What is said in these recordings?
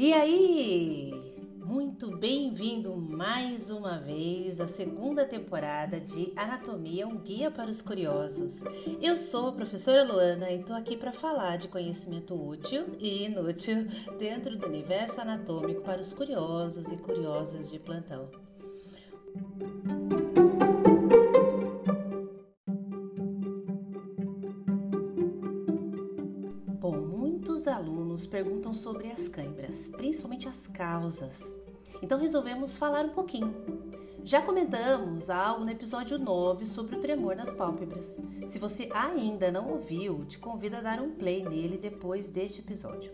E aí? Muito bem-vindo mais uma vez à segunda temporada de Anatomia, um guia para os curiosos. Eu sou a professora Luana e estou aqui para falar de conhecimento útil e inútil dentro do universo anatômico para os curiosos e curiosas de plantão. Bom, muitos alunos perguntam sobre as câimbras, principalmente as causas. Então resolvemos falar um pouquinho. Já comentamos algo no episódio 9 sobre o tremor nas pálpebras. Se você ainda não ouviu, te convido a dar um play nele depois deste episódio.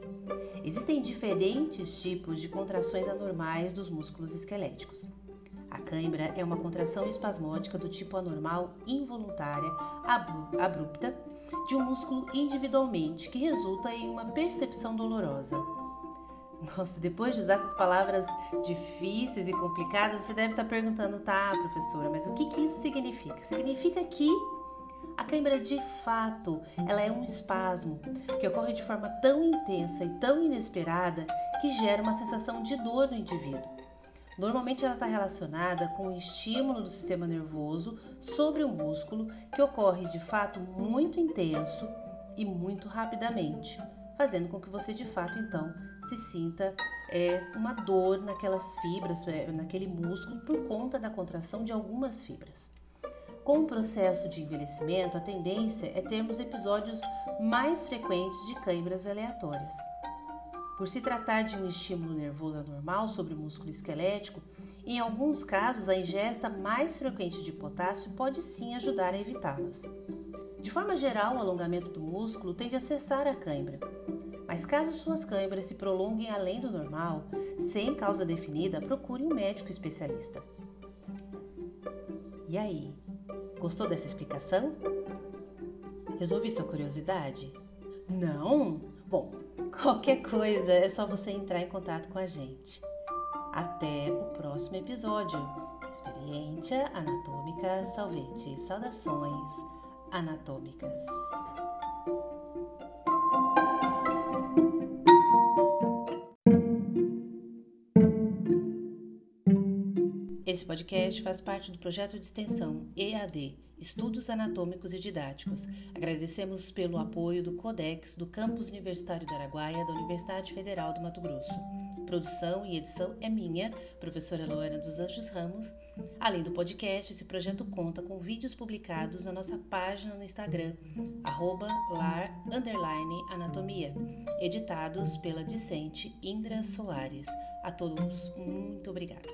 Existem diferentes tipos de contrações anormais dos músculos esqueléticos. A cãibra é uma contração espasmódica do tipo anormal involuntária abrupta de um músculo individualmente, que resulta em uma percepção dolorosa. Nossa, depois de usar essas palavras difíceis e complicadas, você deve estar perguntando, tá, professora, mas o que, que isso significa? Significa que a cãibra de fato, ela é um espasmo que ocorre de forma tão intensa e tão inesperada que gera uma sensação de dor no indivíduo. Normalmente ela está relacionada com o estímulo do sistema nervoso sobre o músculo que ocorre de fato muito intenso e muito rapidamente, fazendo com que você de fato então se sinta é, uma dor naquelas fibras, é, naquele músculo por conta da contração de algumas fibras. Com o processo de envelhecimento, a tendência é termos episódios mais frequentes de câimbras aleatórias. Por se tratar de um estímulo nervoso anormal sobre o músculo esquelético, em alguns casos a ingesta mais frequente de potássio pode sim ajudar a evitá-las. De forma geral, o alongamento do músculo tende a cessar a cãibra. Mas caso suas câimbras se prolonguem além do normal, sem causa definida, procure um médico especialista. E aí, gostou dessa explicação? Resolvi sua curiosidade? Não? Bom, Qualquer coisa é só você entrar em contato com a gente. Até o próximo episódio. Experiência Anatômica Salvete. Saudações anatômicas. Esse podcast faz parte do projeto de extensão EAD Estudos Anatômicos e Didáticos. Agradecemos pelo apoio do CODEX do Campus Universitário do Araguaia da Universidade Federal do Mato Grosso. Produção e edição é minha, professora Luana dos Anjos Ramos. Além do podcast, esse projeto conta com vídeos publicados na nossa página no Instagram, lar_anatomia, editados pela discente Indra Soares. A todos, muito obrigada.